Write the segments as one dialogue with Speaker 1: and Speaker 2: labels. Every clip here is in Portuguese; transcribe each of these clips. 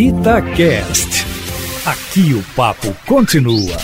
Speaker 1: Itacast. Aqui o papo continua.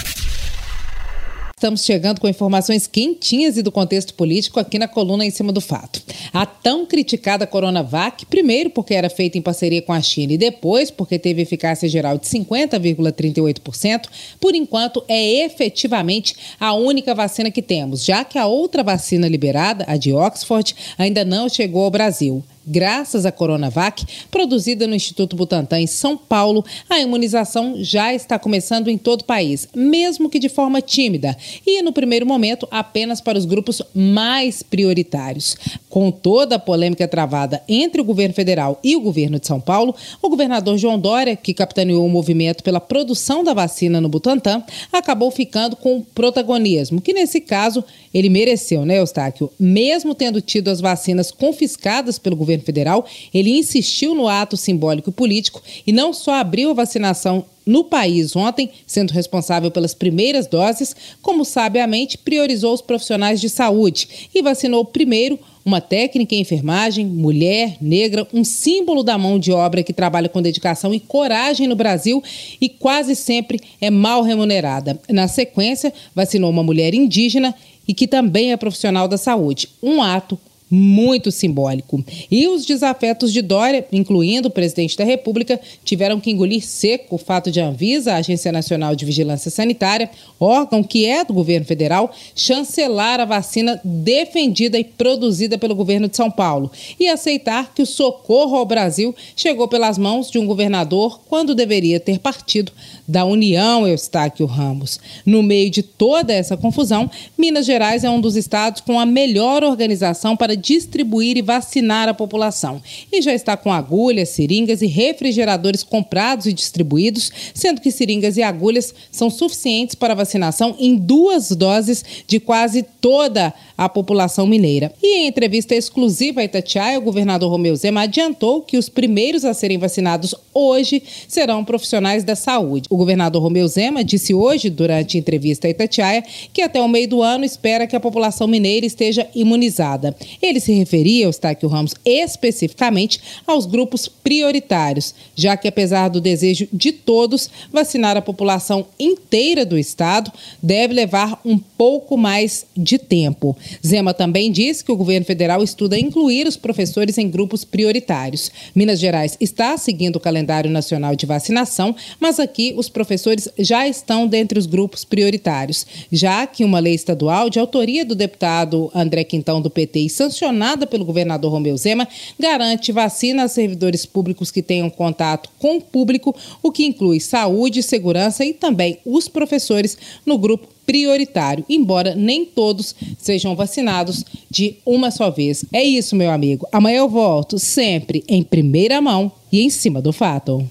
Speaker 2: Estamos chegando com informações quentinhas e do contexto político aqui na coluna em cima do fato. A tão criticada Coronavac, primeiro porque era feita em parceria com a China e depois porque teve eficácia geral de 50,38%, por enquanto é efetivamente a única vacina que temos, já que a outra vacina liberada, a de Oxford, ainda não chegou ao Brasil. Graças à Coronavac, produzida no Instituto Butantan em São Paulo, a imunização já está começando em todo o país, mesmo que de forma tímida e, no primeiro momento, apenas para os grupos mais prioritários. Com toda a polêmica travada entre o governo federal e o governo de São Paulo, o governador João Dória, que capitaneou o movimento pela produção da vacina no Butantan, acabou ficando com protagonismo, que nesse caso ele mereceu, né, Eustáquio? Mesmo tendo tido as vacinas confiscadas pelo governo federal, ele insistiu no ato simbólico e político e não só abriu a vacinação no país ontem, sendo responsável pelas primeiras doses, como sabiamente priorizou os profissionais de saúde e vacinou primeiro uma técnica em enfermagem, mulher, negra, um símbolo da mão de obra que trabalha com dedicação e coragem no Brasil e quase sempre é mal remunerada. Na sequência, vacinou uma mulher indígena e que também é profissional da saúde. Um ato muito simbólico. E os desafetos de Dória, incluindo o presidente da República, tiveram que engolir seco o fato de a Anvisa, a Agência Nacional de Vigilância Sanitária, órgão que é do governo federal, chancelar a vacina defendida e produzida pelo governo de São Paulo e aceitar que o socorro ao Brasil chegou pelas mãos de um governador quando deveria ter partido da União Eustáquio Ramos. No meio de toda essa confusão, Minas Gerais é um dos estados com a melhor organização para distribuir e vacinar a população. E já está com agulhas, seringas e refrigeradores comprados e distribuídos, sendo que seringas e agulhas são suficientes para vacinação em duas doses de quase toda a população mineira. E em entrevista exclusiva a Itatiaia, o governador Romeu Zema adiantou que os primeiros a serem vacinados hoje serão profissionais da saúde. O governador Romeu Zema disse hoje, durante entrevista a Itatiaia, que até o meio do ano espera que a população mineira esteja imunizada. Ele se referia, Eustáquio Ramos, especificamente aos grupos prioritários, já que apesar do desejo de todos, vacinar a população inteira do estado deve levar um pouco mais de tempo. Zema também disse que o governo federal estuda incluir os professores em grupos prioritários. Minas Gerais está seguindo o calendário nacional de vacinação, mas aqui os professores já estão dentre os grupos prioritários, já que uma lei estadual de autoria do deputado André Quintão do PT e sancionada pelo governador Romeu Zema garante vacina a servidores públicos que tenham contato com o público, o que inclui saúde, segurança e também os professores no grupo prioritário, embora nem todos sejam vacinados de uma só vez. É isso, meu amigo. Amanhã eu volto sempre em primeira mão e em cima do fato.